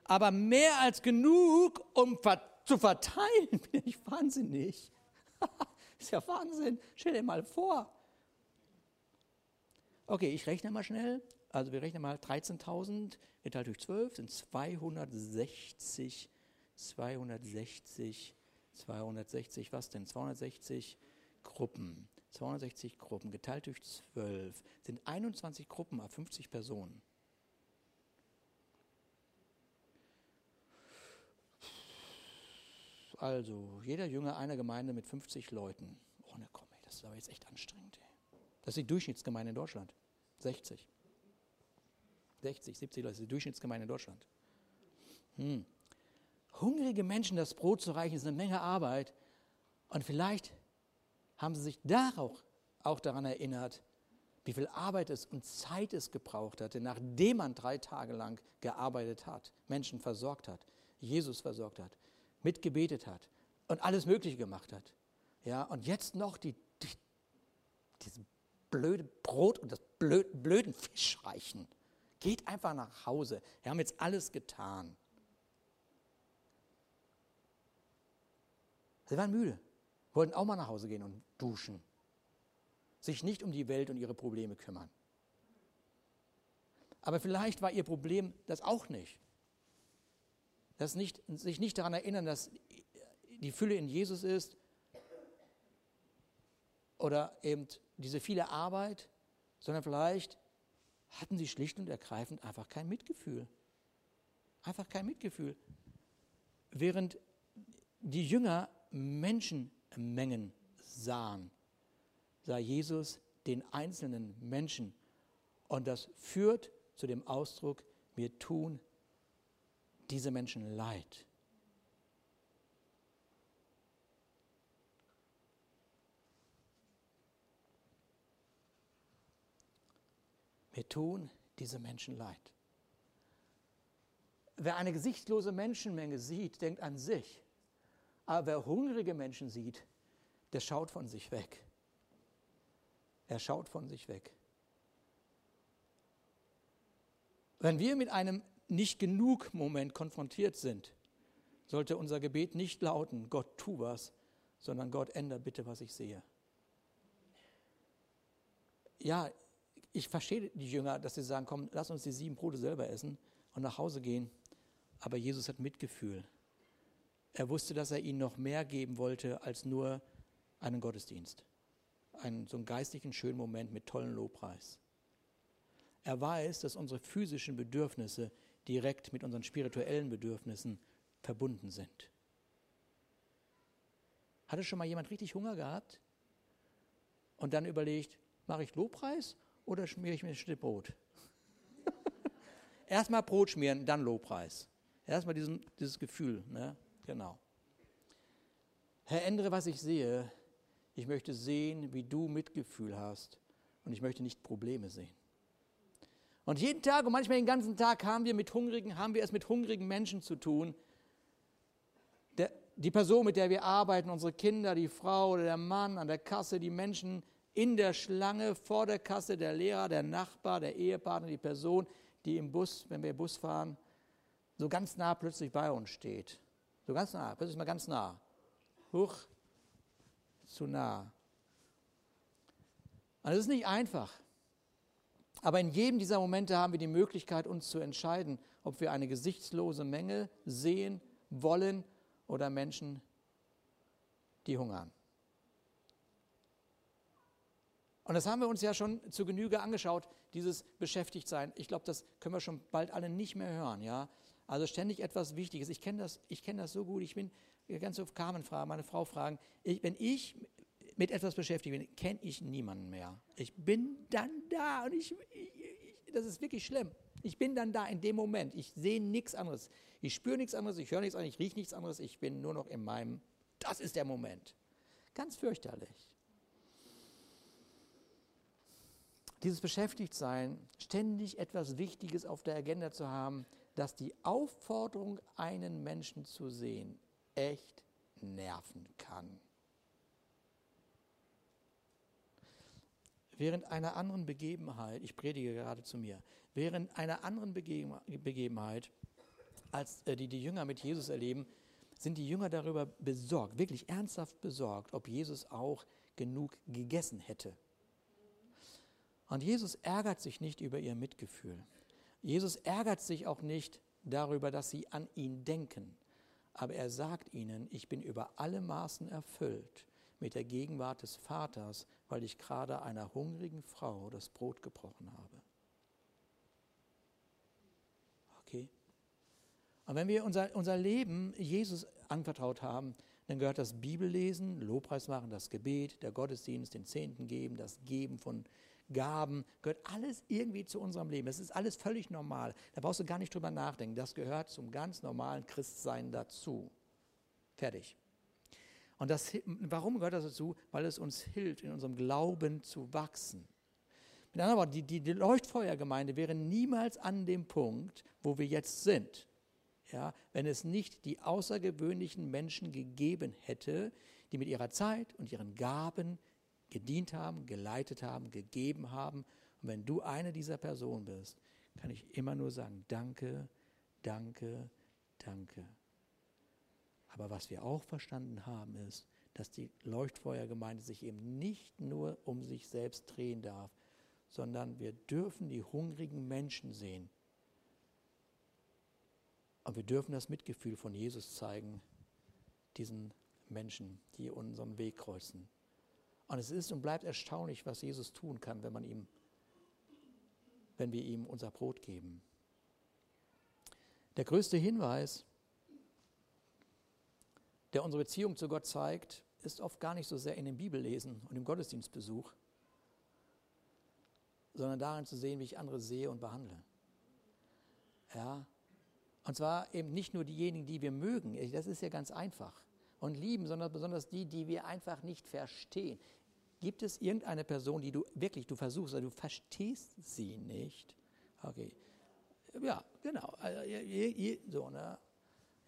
Aber mehr als genug, um zu verteilen, bin ich wahnsinnig. ist ja Wahnsinn. Stell dir mal vor. Okay, ich rechne mal schnell. Also wir rechnen mal 13.000 geteilt durch 12 sind 260, 260 260, was denn? 260 Gruppen. 260 Gruppen geteilt durch 12 sind 21 Gruppen auf 50 Personen. Also, jeder Jünger einer Gemeinde mit 50 Leuten. Oh, ne, komm, ey, das ist aber jetzt echt anstrengend. Ey. Das ist die Durchschnittsgemeinde in Deutschland. 60. 60, 70 Leute, das ist die Durchschnittsgemeinde in Deutschland. Hm hungrige Menschen das Brot zu reichen, ist eine Menge Arbeit. Und vielleicht haben sie sich darauf auch daran erinnert, wie viel Arbeit es und Zeit es gebraucht hatte, nachdem man drei Tage lang gearbeitet hat, Menschen versorgt hat, Jesus versorgt hat, mitgebetet hat und alles Mögliche gemacht hat. Ja, und jetzt noch die, die, dieses blöde Brot und das blöd, blöden Fisch reichen. Geht einfach nach Hause. Wir haben jetzt alles getan. Sie waren müde, wollten auch mal nach Hause gehen und duschen. Sich nicht um die Welt und ihre Probleme kümmern. Aber vielleicht war ihr Problem das auch nicht. Das nicht, sich nicht daran erinnern, dass die Fülle in Jesus ist oder eben diese viele Arbeit, sondern vielleicht hatten sie schlicht und ergreifend einfach kein Mitgefühl. Einfach kein Mitgefühl. Während die Jünger Menschenmengen sahen, sah Jesus den einzelnen Menschen. Und das führt zu dem Ausdruck, mir tun diese Menschen leid. Mir tun diese Menschen leid. Wer eine gesichtlose Menschenmenge sieht, denkt an sich. Aber wer hungrige Menschen sieht, der schaut von sich weg. Er schaut von sich weg. Wenn wir mit einem nicht genug Moment konfrontiert sind, sollte unser Gebet nicht lauten, Gott tu was, sondern Gott ändere bitte, was ich sehe. Ja, ich verstehe die Jünger, dass sie sagen, komm, lass uns die sieben Brote selber essen und nach Hause gehen. Aber Jesus hat Mitgefühl. Er wusste, dass er ihnen noch mehr geben wollte als nur einen Gottesdienst. Einen so einen geistlichen schönen Moment mit tollen Lobpreis. Er weiß, dass unsere physischen Bedürfnisse direkt mit unseren spirituellen Bedürfnissen verbunden sind. Hatte schon mal jemand richtig Hunger gehabt und dann überlegt, mache ich Lobpreis oder schmiere ich mir ein Stück Brot? Erstmal Brot schmieren, dann Lobpreis. Erstmal diesen, dieses Gefühl, ne? genau. Herr, ändere, was ich sehe. Ich möchte sehen, wie du Mitgefühl hast und ich möchte nicht Probleme sehen. Und jeden Tag und manchmal den ganzen Tag haben wir mit hungrigen, haben wir es mit hungrigen Menschen zu tun. Der, die Person, mit der wir arbeiten, unsere Kinder, die Frau oder der Mann an der Kasse, die Menschen in der Schlange, vor der Kasse, der Lehrer, der Nachbar, der Ehepartner, die Person, die im Bus, wenn wir Bus fahren, so ganz nah plötzlich bei uns steht. So ganz nah, plötzlich mal ganz nah. Huch, zu nah. Und das ist nicht einfach. Aber in jedem dieser Momente haben wir die Möglichkeit, uns zu entscheiden, ob wir eine gesichtslose Menge sehen wollen oder Menschen, die hungern. Und das haben wir uns ja schon zu Genüge angeschaut, dieses Beschäftigtsein. Ich glaube, das können wir schon bald alle nicht mehr hören. Ja? Also ständig etwas Wichtiges. Ich kenne das, kenn das so gut. Ich bin ganz oft Carmen fragen, meine Frau fragen. Ich, wenn ich mit etwas beschäftigt bin, kenne ich niemanden mehr. Ich bin dann da und ich, ich, ich, das ist wirklich schlimm. Ich bin dann da in dem Moment. Ich sehe nichts anderes. Ich spüre nichts anderes, ich höre nichts anderes, ich rieche nichts anderes. Ich bin nur noch in meinem, das ist der Moment. Ganz fürchterlich. Dieses Beschäftigtsein, ständig etwas Wichtiges auf der Agenda zu haben, dass die Aufforderung, einen Menschen zu sehen, echt nerven kann. Während einer anderen Begebenheit, ich predige gerade zu mir, während einer anderen Begebenheit, als äh, die die Jünger mit Jesus erleben, sind die Jünger darüber besorgt, wirklich ernsthaft besorgt, ob Jesus auch genug gegessen hätte. Und Jesus ärgert sich nicht über ihr Mitgefühl. Jesus ärgert sich auch nicht darüber, dass sie an ihn denken. Aber er sagt ihnen, ich bin über alle Maßen erfüllt mit der Gegenwart des Vaters, weil ich gerade einer hungrigen Frau das Brot gebrochen habe. Okay? Und wenn wir unser, unser Leben Jesus anvertraut haben, dann gehört das Bibellesen, Lobpreis machen, das Gebet, der Gottesdienst, den Zehnten geben, das Geben von Gaben, gehört alles irgendwie zu unserem Leben. Das ist alles völlig normal. Da brauchst du gar nicht drüber nachdenken. Das gehört zum ganz normalen Christsein dazu. Fertig. Und das, warum gehört das dazu? Weil es uns hilft, in unserem Glauben zu wachsen. Mit anderen Worten, die, die, die Leuchtfeuergemeinde wäre niemals an dem Punkt, wo wir jetzt sind, ja, wenn es nicht die außergewöhnlichen Menschen gegeben hätte, die mit ihrer Zeit und ihren Gaben gedient haben, geleitet haben, gegeben haben. Und wenn du eine dieser Personen bist, kann ich immer nur sagen, danke, danke, danke. Aber was wir auch verstanden haben, ist, dass die Leuchtfeuergemeinde sich eben nicht nur um sich selbst drehen darf, sondern wir dürfen die hungrigen Menschen sehen. Und wir dürfen das Mitgefühl von Jesus zeigen, diesen Menschen, die unseren Weg kreuzen. Und es ist und bleibt erstaunlich, was Jesus tun kann, wenn man ihm, wenn wir ihm unser Brot geben. Der größte Hinweis der unsere Beziehung zu Gott zeigt, ist oft gar nicht so sehr in dem Bibellesen und im Gottesdienstbesuch, sondern darin zu sehen, wie ich andere sehe und behandle. Ja, und zwar eben nicht nur diejenigen, die wir mögen, das ist ja ganz einfach, und lieben, sondern besonders die, die wir einfach nicht verstehen. Gibt es irgendeine Person, die du wirklich, du versuchst, aber du verstehst sie nicht? Okay. Ja, genau. Also, so, ne?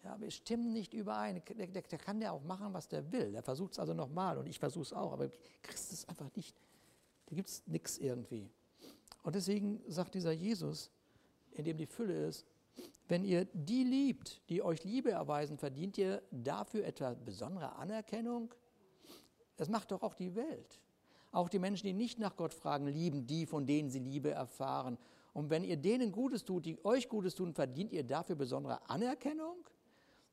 Ja, wir stimmen nicht überein. Der, der, der kann ja auch machen, was der will. Der versucht es also nochmal und ich versuche es auch, aber kriegst es einfach nicht. Da gibt es nichts irgendwie. Und deswegen sagt dieser Jesus, in dem die Fülle ist, wenn ihr die liebt, die euch Liebe erweisen, verdient ihr dafür etwa besondere Anerkennung? Das macht doch auch die Welt. Auch die Menschen, die nicht nach Gott fragen, lieben die, von denen sie Liebe erfahren. Und wenn ihr denen Gutes tut, die euch Gutes tun, verdient ihr dafür besondere Anerkennung?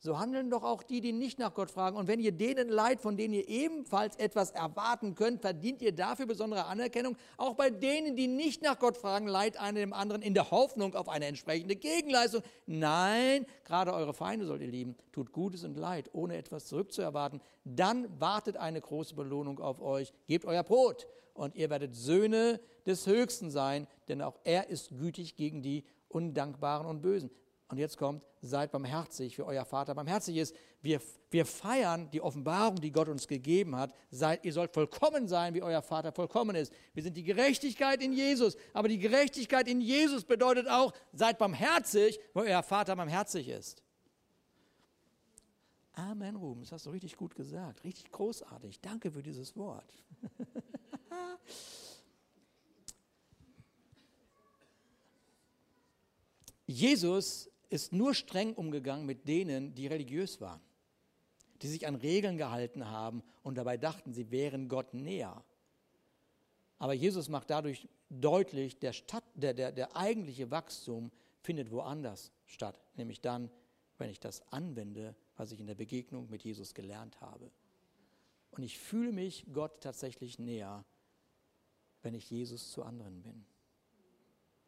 So handeln doch auch die, die nicht nach Gott fragen. Und wenn ihr denen leid, von denen ihr ebenfalls etwas erwarten könnt, verdient ihr dafür besondere Anerkennung. Auch bei denen, die nicht nach Gott fragen, leid einer dem anderen in der Hoffnung auf eine entsprechende Gegenleistung. Nein, gerade eure Feinde sollt ihr lieben. Tut Gutes und Leid, ohne etwas zurückzuerwarten. Dann wartet eine große Belohnung auf euch. Gebt euer Brot und ihr werdet Söhne des Höchsten sein, denn auch er ist gütig gegen die Undankbaren und Bösen. Und jetzt kommt, seid barmherzig, wie euer Vater barmherzig ist. Wir, wir feiern die Offenbarung, die Gott uns gegeben hat. Seid, ihr sollt vollkommen sein, wie euer Vater vollkommen ist. Wir sind die Gerechtigkeit in Jesus. Aber die Gerechtigkeit in Jesus bedeutet auch, seid barmherzig, wie euer Vater barmherzig ist. Amen, Ruben, das hast du richtig gut gesagt. Richtig großartig. Danke für dieses Wort. Jesus ist nur streng umgegangen mit denen, die religiös waren, die sich an Regeln gehalten haben und dabei dachten, sie wären Gott näher. Aber Jesus macht dadurch deutlich, der, Stadt, der, der, der eigentliche Wachstum findet woanders statt, nämlich dann, wenn ich das anwende, was ich in der Begegnung mit Jesus gelernt habe. Und ich fühle mich Gott tatsächlich näher, wenn ich Jesus zu anderen bin.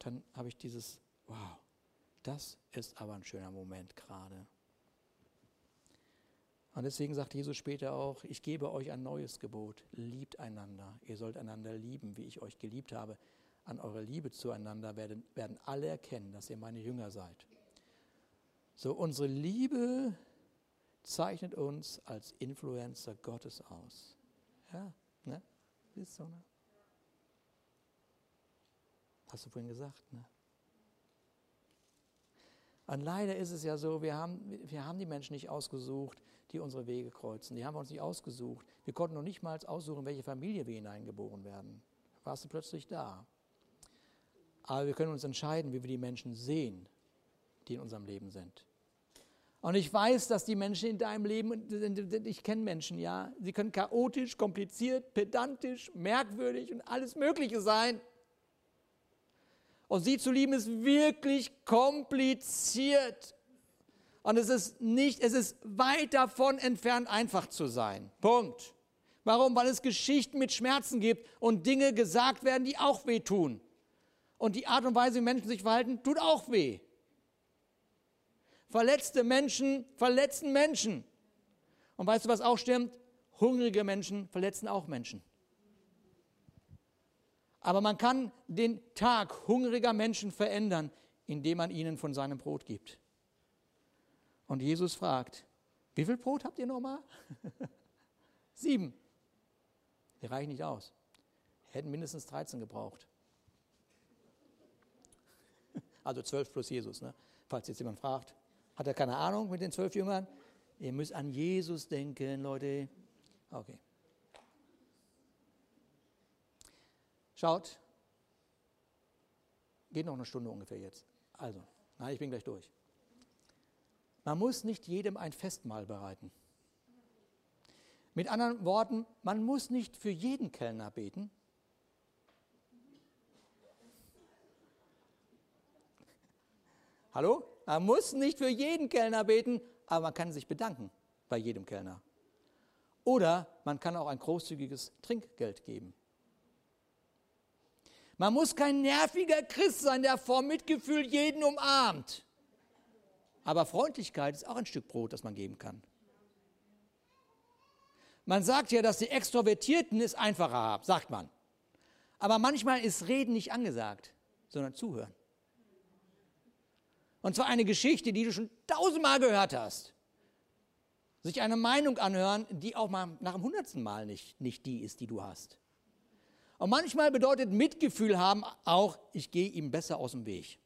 Dann habe ich dieses, wow, das ist aber ein schöner Moment gerade. Und deswegen sagt Jesus später auch, ich gebe euch ein neues Gebot, liebt einander. Ihr sollt einander lieben, wie ich euch geliebt habe. An eurer Liebe zueinander werden, werden alle erkennen, dass ihr meine Jünger seid. So, unsere Liebe zeichnet uns als Influencer Gottes aus. Ja, ne? Ist so, ne? Hast du vorhin gesagt, ne? Und leider ist es ja so, wir haben, wir haben die Menschen nicht ausgesucht, die unsere Wege kreuzen. Die haben wir uns nicht ausgesucht. Wir konnten noch nicht mal aussuchen, welche Familie wir hineingeboren werden. Warst du plötzlich da. Aber wir können uns entscheiden, wie wir die Menschen sehen, die in unserem Leben sind. Und ich weiß, dass die Menschen in deinem Leben, ich kenne Menschen, ja, sie können chaotisch, kompliziert, pedantisch, merkwürdig und alles Mögliche sein. Und sie zu lieben ist wirklich kompliziert. Und es ist nicht, es ist weit davon entfernt, einfach zu sein. Punkt. Warum? Weil es Geschichten mit Schmerzen gibt und Dinge gesagt werden, die auch wehtun. Und die Art und Weise, wie Menschen sich verhalten, tut auch weh. Verletzte Menschen verletzen Menschen. Und weißt du, was auch stimmt? Hungrige Menschen verletzen auch Menschen. Aber man kann den Tag hungriger Menschen verändern, indem man ihnen von seinem Brot gibt. Und Jesus fragt, wie viel Brot habt ihr nochmal? Sieben. Die reichen nicht aus. Hätten mindestens 13 gebraucht. Also zwölf plus Jesus. Ne? Falls jetzt jemand fragt, hat er keine Ahnung mit den zwölf Jüngern? Ihr müsst an Jesus denken, Leute. Okay. Schaut, geht noch eine Stunde ungefähr jetzt. Also, nein, ich bin gleich durch. Man muss nicht jedem ein Festmahl bereiten. Mit anderen Worten, man muss nicht für jeden Kellner beten. Hallo? Man muss nicht für jeden Kellner beten, aber man kann sich bedanken bei jedem Kellner. Oder man kann auch ein großzügiges Trinkgeld geben. Man muss kein nerviger Christ sein, der vor Mitgefühl jeden umarmt. Aber Freundlichkeit ist auch ein Stück Brot, das man geben kann. Man sagt ja, dass die Extrovertierten es einfacher haben, sagt man. Aber manchmal ist Reden nicht angesagt, sondern zuhören. Und zwar eine Geschichte, die du schon tausendmal gehört hast. Sich eine Meinung anhören, die auch mal nach dem hundertsten Mal nicht, nicht die ist, die du hast. Und manchmal bedeutet Mitgefühl haben auch, ich gehe ihm besser aus dem Weg.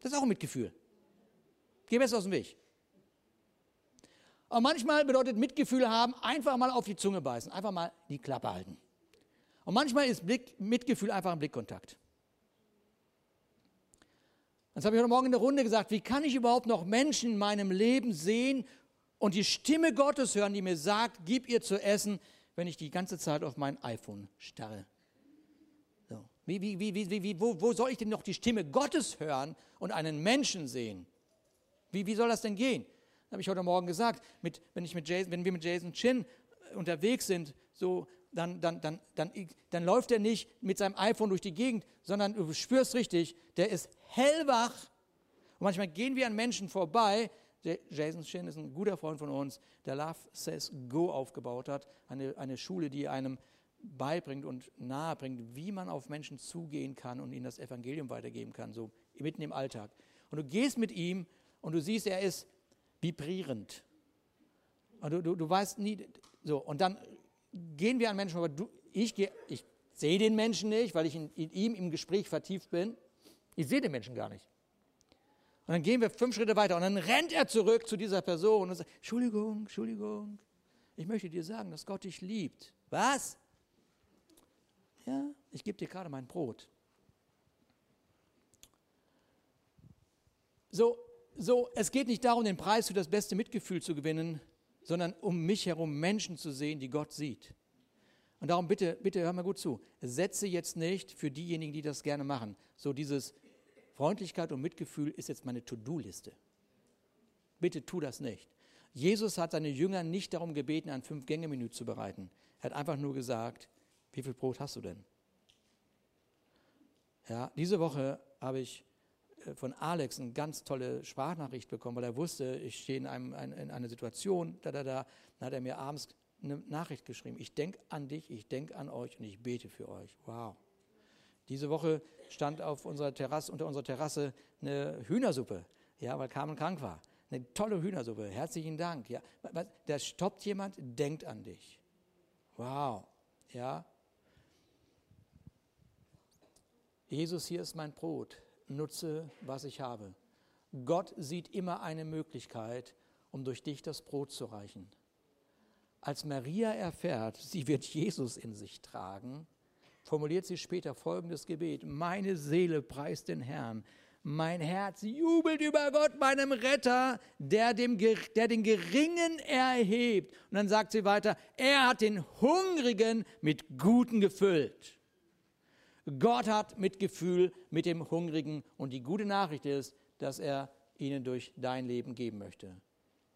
Das ist auch ein Mitgefühl. Geh besser aus dem Weg. Und manchmal bedeutet Mitgefühl haben, einfach mal auf die Zunge beißen, einfach mal die Klappe halten. Und manchmal ist Blick, Mitgefühl einfach ein Blickkontakt. Das habe ich heute Morgen in der Runde gesagt, wie kann ich überhaupt noch Menschen in meinem Leben sehen und die Stimme Gottes hören, die mir sagt, gib ihr zu essen, wenn ich die ganze Zeit auf mein iPhone starre. Wie, wie, wie, wie, wo, wo soll ich denn noch die Stimme Gottes hören und einen Menschen sehen? Wie, wie soll das denn gehen? habe ich heute Morgen gesagt, mit, wenn, ich mit Jason, wenn wir mit Jason Chin äh, unterwegs sind, so, dann, dann, dann, dann, dann läuft er nicht mit seinem iPhone durch die Gegend, sondern du spürst richtig, der ist hellwach. Und manchmal gehen wir an Menschen vorbei. Jason Chin ist ein guter Freund von uns, der Love Says Go aufgebaut hat, eine, eine Schule, die einem beibringt und nahebringt, wie man auf Menschen zugehen kann und ihnen das Evangelium weitergeben kann, so mitten im Alltag. Und du gehst mit ihm und du siehst, er ist vibrierend. Und du, du, du weißt nie, so, und dann gehen wir an Menschen, aber du, ich, ich sehe den Menschen nicht, weil ich in, in ihm im Gespräch vertieft bin. Ich sehe den Menschen gar nicht. Und dann gehen wir fünf Schritte weiter und dann rennt er zurück zu dieser Person und sagt, Entschuldigung, Entschuldigung, ich möchte dir sagen, dass Gott dich liebt. Was? Ja, ich gebe dir gerade mein Brot. So, so, es geht nicht darum, den Preis für das beste Mitgefühl zu gewinnen, sondern um mich herum Menschen zu sehen, die Gott sieht. Und darum bitte, bitte hör mal gut zu. Setze jetzt nicht für diejenigen, die das gerne machen, so dieses Freundlichkeit und Mitgefühl ist jetzt meine To-Do-Liste. Bitte tu das nicht. Jesus hat seine Jünger nicht darum gebeten, ein Fünf-Gänge-Menü zu bereiten. Er hat einfach nur gesagt, wie viel Brot hast du denn? Ja, diese Woche habe ich äh, von Alex eine ganz tolle Sprachnachricht bekommen, weil er wusste, ich stehe in, einem, in einer Situation, da, da, da, dann hat er mir abends eine Nachricht geschrieben. Ich denke an dich, ich denke an euch und ich bete für euch. Wow. Diese Woche stand auf unserer Terrasse, unter unserer Terrasse eine Hühnersuppe, ja, weil Carmen krank war. Eine tolle Hühnersuppe. Herzlichen Dank. Ja. Da stoppt jemand, denkt an dich. Wow. Ja. Jesus, hier ist mein Brot nutze, was ich habe. Gott sieht immer eine Möglichkeit, um durch dich das Brot zu reichen. Als Maria erfährt, sie wird Jesus in sich tragen, formuliert sie später folgendes Gebet. Meine Seele preist den Herrn. Mein Herz jubelt über Gott, meinem Retter, der, dem, der den Geringen erhebt. Und dann sagt sie weiter, er hat den Hungrigen mit Guten gefüllt. Gott hat Mitgefühl mit dem Hungrigen und die gute Nachricht ist, dass er ihnen durch dein Leben geben möchte.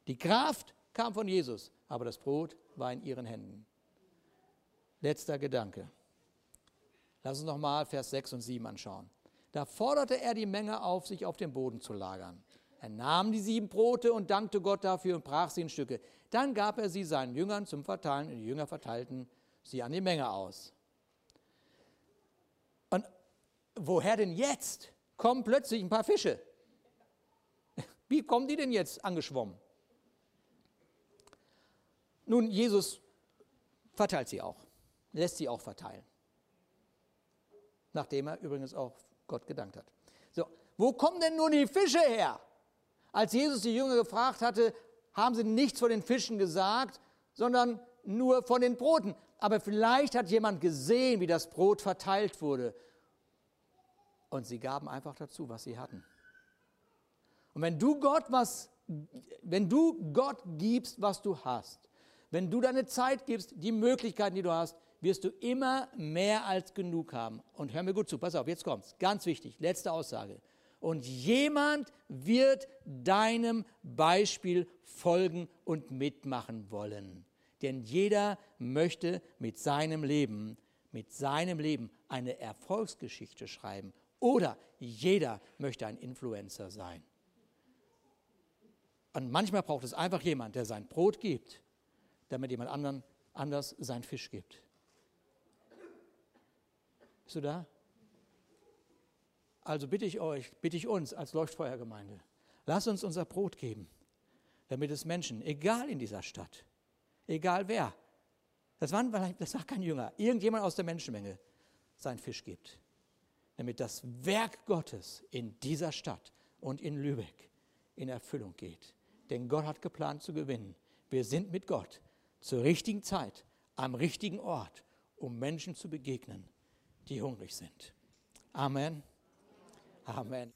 Die Kraft kam von Jesus, aber das Brot war in ihren Händen. Letzter Gedanke. Lass uns nochmal Vers 6 und 7 anschauen. Da forderte er die Menge auf, sich auf dem Boden zu lagern. Er nahm die sieben Brote und dankte Gott dafür und brach sie in Stücke. Dann gab er sie seinen Jüngern zum Verteilen und die Jünger verteilten sie an die Menge aus woher denn jetzt kommen plötzlich ein paar Fische? Wie kommen die denn jetzt angeschwommen? Nun, Jesus verteilt sie auch, lässt sie auch verteilen. Nachdem er übrigens auch Gott gedankt hat. So, wo kommen denn nun die Fische her? Als Jesus die Jünger gefragt hatte, haben sie nichts von den Fischen gesagt, sondern nur von den Broten. Aber vielleicht hat jemand gesehen, wie das Brot verteilt wurde. Und sie gaben einfach dazu, was sie hatten. Und wenn du Gott was, wenn du Gott gibst, was du hast, wenn du deine Zeit gibst, die Möglichkeiten, die du hast, wirst du immer mehr als genug haben. Und hör mir gut zu, pass auf, jetzt kommt's. Ganz wichtig, letzte Aussage. Und jemand wird deinem Beispiel folgen und mitmachen wollen. Denn jeder möchte mit seinem Leben, mit seinem Leben eine Erfolgsgeschichte schreiben oder jeder möchte ein Influencer sein. Und manchmal braucht es einfach jemand, der sein Brot gibt, damit jemand anderen anders sein Fisch gibt. Bist du da? Also bitte ich euch, bitte ich uns als Leuchtfeuergemeinde, lasst uns unser Brot geben, damit es Menschen, egal in dieser Stadt, egal wer, das, waren, das war kein Jünger, irgendjemand aus der Menschenmenge, sein Fisch gibt damit das Werk Gottes in dieser Stadt und in Lübeck in Erfüllung geht. Denn Gott hat geplant zu gewinnen. Wir sind mit Gott zur richtigen Zeit, am richtigen Ort, um Menschen zu begegnen, die hungrig sind. Amen. Amen.